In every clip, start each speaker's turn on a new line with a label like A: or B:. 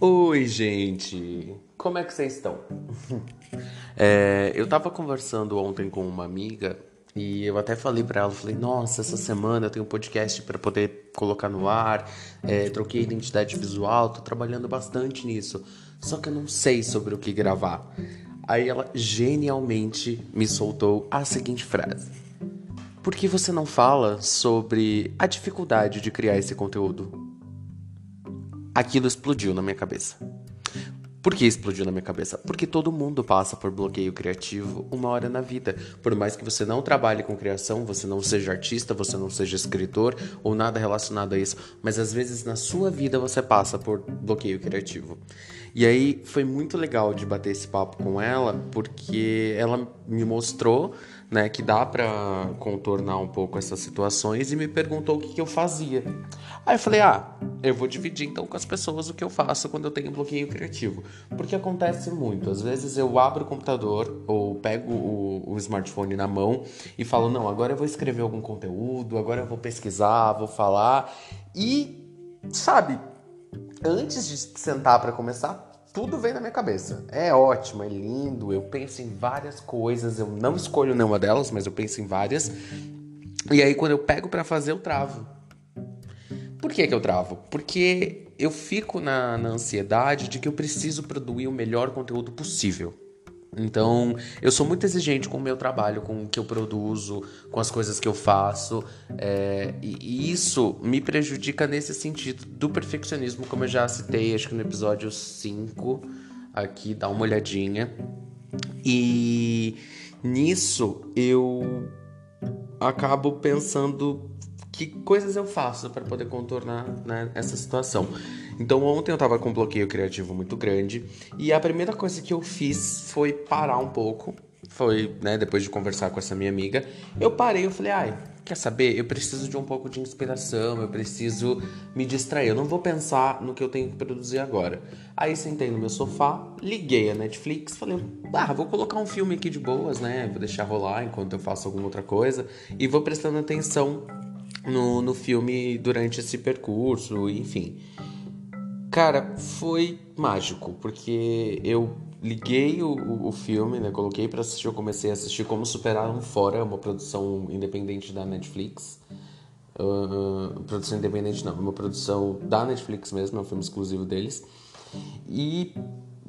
A: Oi, gente! Como é que vocês estão? é, eu tava conversando ontem com uma amiga e eu até falei para ela, falei, nossa, essa semana eu tenho um podcast para poder colocar no ar, é, troquei identidade visual, tô trabalhando bastante nisso, só que eu não sei sobre o que gravar. Aí ela genialmente me soltou a seguinte frase: Por que você não fala sobre a dificuldade de criar esse conteúdo? Aquilo explodiu na minha cabeça. Por que explodiu na minha cabeça? Porque todo mundo passa por bloqueio criativo uma hora na vida. Por mais que você não trabalhe com criação, você não seja artista, você não seja escritor ou nada relacionado a isso, mas às vezes na sua vida você passa por bloqueio criativo. E aí foi muito legal de bater esse papo com ela, porque ela me mostrou né, que dá para contornar um pouco essas situações e me perguntou o que, que eu fazia. Aí eu falei: "Ah, eu vou dividir então com as pessoas o que eu faço quando eu tenho bloqueio criativo". Porque acontece muito, às vezes eu abro o computador ou pego o, o smartphone na mão e falo: "Não, agora eu vou escrever algum conteúdo, agora eu vou pesquisar, vou falar". E sabe, antes de sentar para começar, tudo vem na minha cabeça. É ótimo, é lindo, eu penso em várias coisas, eu não escolho nenhuma delas, mas eu penso em várias. E aí quando eu pego para fazer, eu travo. Por que, que eu travo? Porque eu fico na, na ansiedade de que eu preciso produzir o melhor conteúdo possível. Então, eu sou muito exigente com o meu trabalho, com o que eu produzo, com as coisas que eu faço, é, e isso me prejudica nesse sentido do perfeccionismo, como eu já citei, acho que no episódio 5, aqui, dá uma olhadinha. E nisso eu acabo pensando que coisas eu faço para poder contornar né, essa situação. Então ontem eu tava com um bloqueio criativo muito grande e a primeira coisa que eu fiz foi parar um pouco. Foi, né, depois de conversar com essa minha amiga, eu parei, eu falei, ai, quer saber? Eu preciso de um pouco de inspiração, eu preciso me distrair. Eu não vou pensar no que eu tenho que produzir agora. Aí sentei no meu sofá, liguei a Netflix, falei, ah, vou colocar um filme aqui de boas, né? Vou deixar rolar enquanto eu faço alguma outra coisa e vou prestando atenção no, no filme durante esse percurso, enfim. Cara, foi mágico, porque eu liguei o, o filme, né? Coloquei para assistir, eu comecei a assistir Como Superar um Fora, uma produção independente da Netflix. Uh, produção independente não, uma produção da Netflix mesmo, é um filme exclusivo deles. E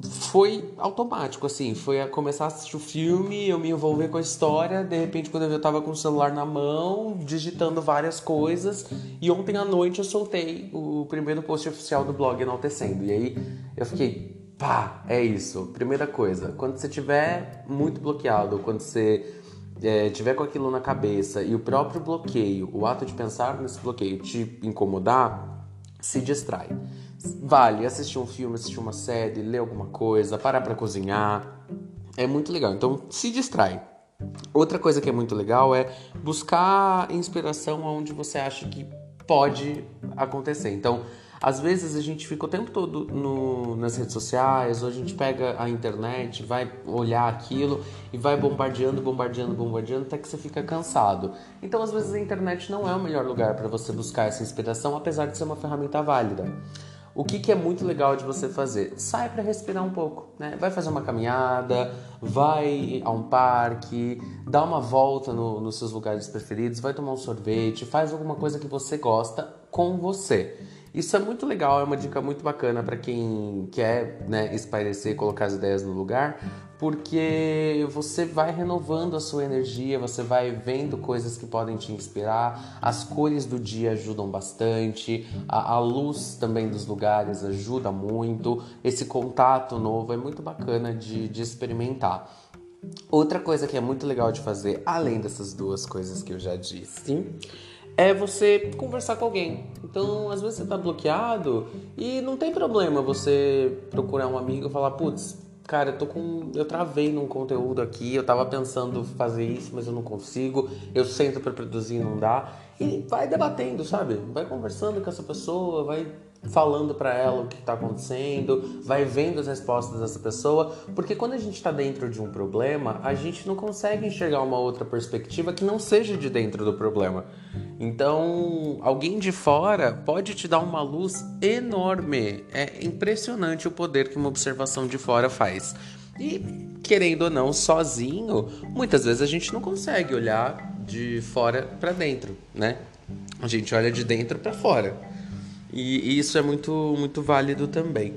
A: foi automático, assim, foi a começar a assistir o filme, eu me envolver com a história, de repente quando eu tava com o celular na mão, digitando várias coisas, e ontem à noite eu soltei o primeiro post oficial do blog enaltecendo, e aí eu fiquei, pá, é isso, primeira coisa, quando você tiver muito bloqueado, quando você é, tiver com aquilo na cabeça e o próprio bloqueio, o ato de pensar nesse bloqueio te incomodar, se distrai. Vale assistir um filme, assistir uma série, ler alguma coisa, parar para cozinhar. É muito legal. Então, se distrai. Outra coisa que é muito legal é buscar inspiração onde você acha que pode acontecer. Então, às vezes a gente fica o tempo todo no, nas redes sociais, ou a gente pega a internet, vai olhar aquilo e vai bombardeando, bombardeando, bombardeando até que você fica cansado. Então, às vezes a internet não é o melhor lugar para você buscar essa inspiração, apesar de ser uma ferramenta válida. O que, que é muito legal de você fazer? Sai para respirar um pouco, né? Vai fazer uma caminhada, vai a um parque, dá uma volta no, nos seus lugares preferidos, vai tomar um sorvete, faz alguma coisa que você gosta com você. Isso é muito legal, é uma dica muito bacana para quem quer né, espairecer, colocar as ideias no lugar, porque você vai renovando a sua energia, você vai vendo coisas que podem te inspirar, as cores do dia ajudam bastante, a, a luz também dos lugares ajuda muito, esse contato novo é muito bacana de, de experimentar. Outra coisa que é muito legal de fazer, além dessas duas coisas que eu já disse, é você conversar com alguém. Então, às vezes você tá bloqueado e não tem problema você procurar um amigo e falar, putz, cara, eu tô com. Eu travei num conteúdo aqui, eu tava pensando fazer isso, mas eu não consigo, eu sento para produzir e não dá. E vai debatendo, sabe? Vai conversando com essa pessoa, vai falando para ela o que está acontecendo, vai vendo as respostas dessa pessoa, porque quando a gente está dentro de um problema, a gente não consegue enxergar uma outra perspectiva que não seja de dentro do problema. Então, alguém de fora pode te dar uma luz enorme. É impressionante o poder que uma observação de fora faz. E querendo ou não, sozinho, muitas vezes a gente não consegue olhar de fora para dentro, né? A gente olha de dentro para fora. E isso é muito, muito válido também.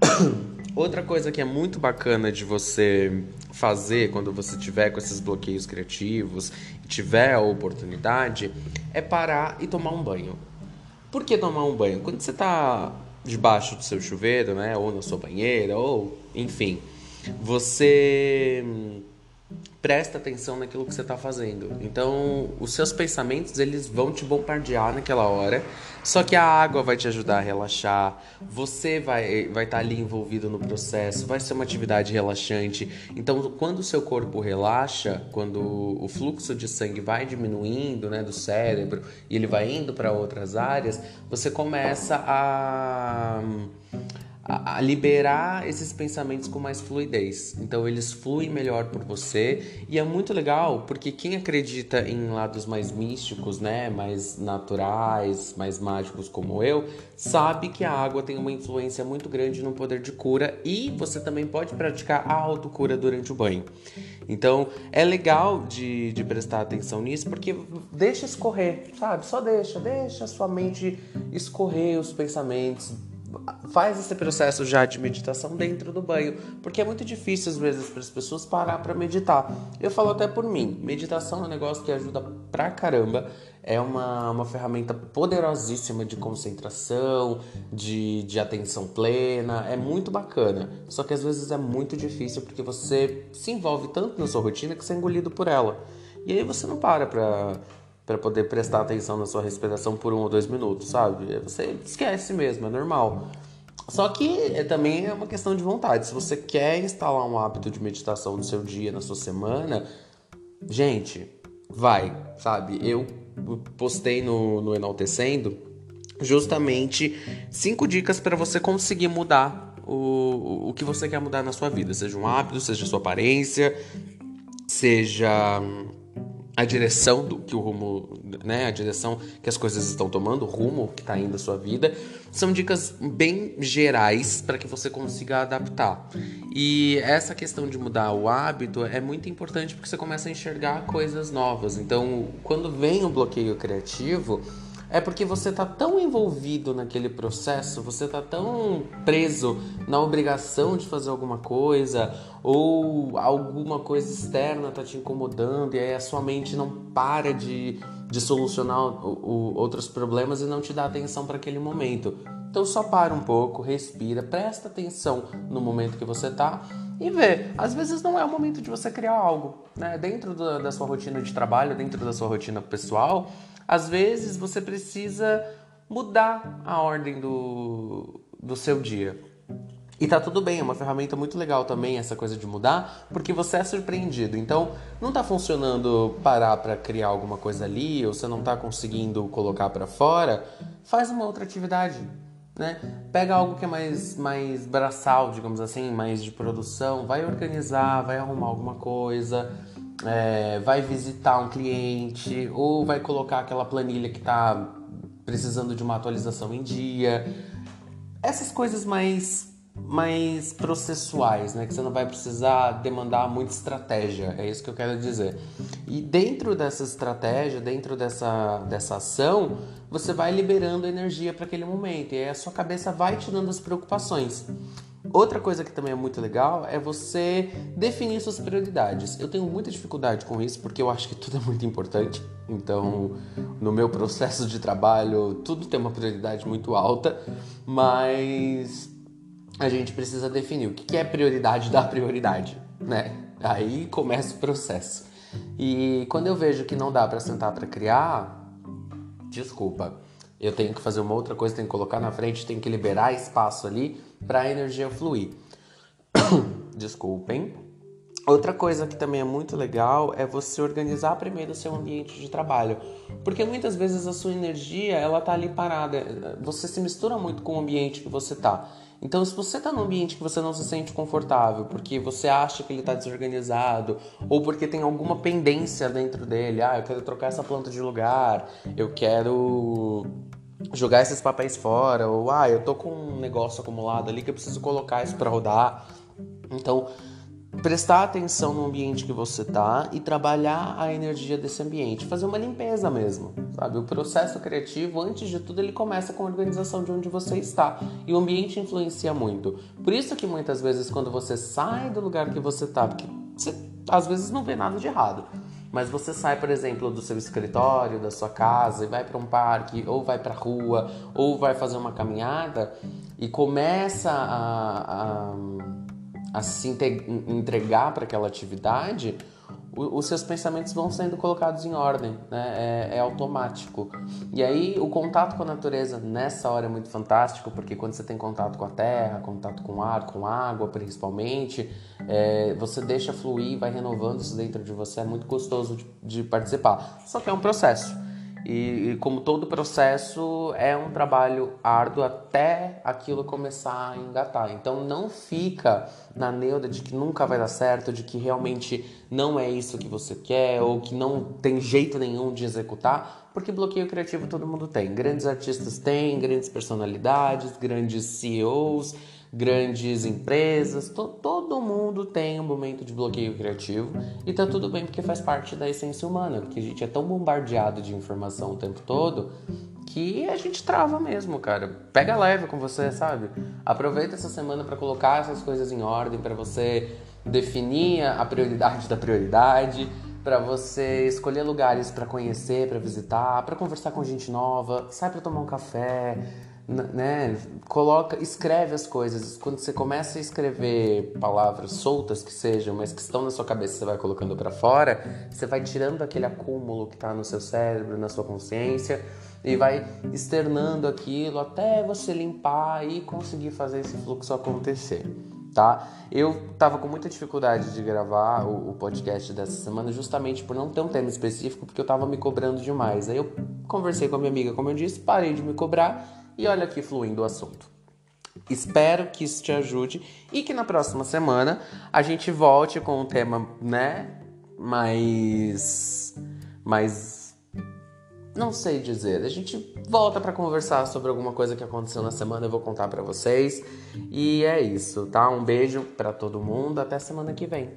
A: Outra coisa que é muito bacana de você fazer quando você tiver com esses bloqueios criativos e tiver a oportunidade é parar e tomar um banho. Por que tomar um banho? Quando você está debaixo do seu chuveiro, né, ou na sua banheira, ou enfim, você presta atenção naquilo que você está fazendo. Então, os seus pensamentos eles vão te bombardear naquela hora. Só que a água vai te ajudar a relaxar. Você vai vai estar tá ali envolvido no processo. Vai ser uma atividade relaxante. Então, quando o seu corpo relaxa, quando o fluxo de sangue vai diminuindo, né, do cérebro e ele vai indo para outras áreas, você começa a a, liberar esses pensamentos com mais fluidez. Então eles fluem melhor por você e é muito legal porque quem acredita em lados mais místicos, né, mais naturais, mais mágicos como eu, sabe que a água tem uma influência muito grande no poder de cura e você também pode praticar a autocura durante o banho. Então é legal de, de prestar atenção nisso porque deixa escorrer, sabe? Só deixa, deixa a sua mente escorrer os pensamentos faz esse processo já de meditação dentro do banho, porque é muito difícil às vezes para as pessoas parar para meditar. Eu falo até por mim, meditação é um negócio que ajuda pra caramba, é uma, uma ferramenta poderosíssima de concentração, de, de atenção plena, é muito bacana. Só que às vezes é muito difícil porque você se envolve tanto na sua rotina que você é engolido por ela. E aí você não para pra para poder prestar atenção na sua respiração por um ou dois minutos, sabe? Você esquece mesmo, é normal. Só que é, também é uma questão de vontade. Se você quer instalar um hábito de meditação no seu dia, na sua semana, gente, vai, sabe? Eu postei no, no Enaltecendo justamente cinco dicas para você conseguir mudar o, o que você quer mudar na sua vida, seja um hábito, seja sua aparência, seja a direção do que o rumo, né, a direção que as coisas estão tomando, o rumo que está indo a sua vida, são dicas bem gerais para que você consiga adaptar. E essa questão de mudar o hábito é muito importante porque você começa a enxergar coisas novas. Então, quando vem o bloqueio criativo, é porque você está tão envolvido naquele processo, você está tão preso na obrigação de fazer alguma coisa ou alguma coisa externa está te incomodando e aí a sua mente não para de, de solucionar o, o, outros problemas e não te dá atenção para aquele momento. Então só para um pouco, respira, presta atenção no momento que você está e vê. Às vezes não é o momento de você criar algo, né? Dentro da, da sua rotina de trabalho, dentro da sua rotina pessoal, às vezes você precisa mudar a ordem do, do seu dia. E tá tudo bem, é uma ferramenta muito legal também essa coisa de mudar, porque você é surpreendido. Então, não tá funcionando parar para criar alguma coisa ali, ou você não tá conseguindo colocar para fora, faz uma outra atividade, né? Pega algo que é mais mais braçal, digamos assim, mais de produção, vai organizar, vai arrumar alguma coisa, é, vai visitar um cliente ou vai colocar aquela planilha que está precisando de uma atualização em dia. Essas coisas mais mais processuais, né? Que você não vai precisar demandar muita estratégia, é isso que eu quero dizer. E dentro dessa estratégia, dentro dessa, dessa ação, você vai liberando energia para aquele momento e a sua cabeça vai te dando as preocupações. Outra coisa que também é muito legal é você definir suas prioridades. Eu tenho muita dificuldade com isso porque eu acho que tudo é muito importante. Então, no meu processo de trabalho, tudo tem uma prioridade muito alta, mas a gente precisa definir o que é prioridade da prioridade, né? Aí começa o processo. E quando eu vejo que não dá para sentar para criar, desculpa, eu tenho que fazer uma outra coisa, tenho que colocar na frente, tenho que liberar espaço ali para a energia fluir. Desculpem. Outra coisa que também é muito legal é você organizar primeiro o seu ambiente de trabalho, porque muitas vezes a sua energia ela tá ali parada, você se mistura muito com o ambiente que você tá. Então, se você está num ambiente que você não se sente confortável, porque você acha que ele está desorganizado, ou porque tem alguma pendência dentro dele, ah, eu quero trocar essa planta de lugar, eu quero jogar esses papéis fora, ou ah, eu tô com um negócio acumulado ali que eu preciso colocar isso para rodar. Então, prestar atenção no ambiente que você tá e trabalhar a energia desse ambiente, fazer uma limpeza mesmo, sabe? O processo criativo, antes de tudo, ele começa com a organização de onde você está e o ambiente influencia muito. Por isso que muitas vezes quando você sai do lugar que você tá, porque você às vezes não vê nada de errado, mas você sai, por exemplo, do seu escritório, da sua casa e vai para um parque, ou vai para a rua, ou vai fazer uma caminhada e começa a, a a se entregar para aquela atividade, os seus pensamentos vão sendo colocados em ordem, né? É, é, automático. E aí o contato com a natureza nessa hora é muito fantástico, porque quando você tem contato com a terra, contato com ar, com água principalmente, é, você deixa fluir, vai renovando isso dentro de você, é muito gostoso de, de participar. Só que é um processo. E, e, como todo processo, é um trabalho árduo até aquilo começar a engatar. Então não fica na neuda de que nunca vai dar certo, de que realmente não é isso que você quer ou que não tem jeito nenhum de executar, porque bloqueio criativo todo mundo tem. Grandes artistas têm, grandes personalidades, grandes CEOs grandes empresas, to, todo mundo tem um momento de bloqueio criativo e tá tudo bem porque faz parte da essência humana, porque a gente é tão bombardeado de informação o tempo todo que a gente trava mesmo, cara. Pega leve com você, sabe? Aproveita essa semana para colocar essas coisas em ordem, para você definir a prioridade da prioridade, para você escolher lugares para conhecer, para visitar, para conversar com gente nova, sai para tomar um café né, coloca, escreve as coisas. Quando você começa a escrever palavras soltas que sejam, mas que estão na sua cabeça, você vai colocando para fora, você vai tirando aquele acúmulo que está no seu cérebro, na sua consciência e vai externando aquilo até você limpar e conseguir fazer esse fluxo acontecer. Tá? Eu tava com muita dificuldade de gravar o, o, podcast dessa semana justamente por não ter um tema específico, porque eu tava me cobrando demais. Aí eu conversei com a minha amiga, como eu disse, parei de me cobrar e olha aqui fluindo o assunto. Espero que isso te ajude e que na próxima semana a gente volte com um tema, né, mais mais não sei dizer. A gente volta para conversar sobre alguma coisa que aconteceu na semana, eu vou contar para vocês. E é isso, tá? Um beijo para todo mundo, até semana que vem.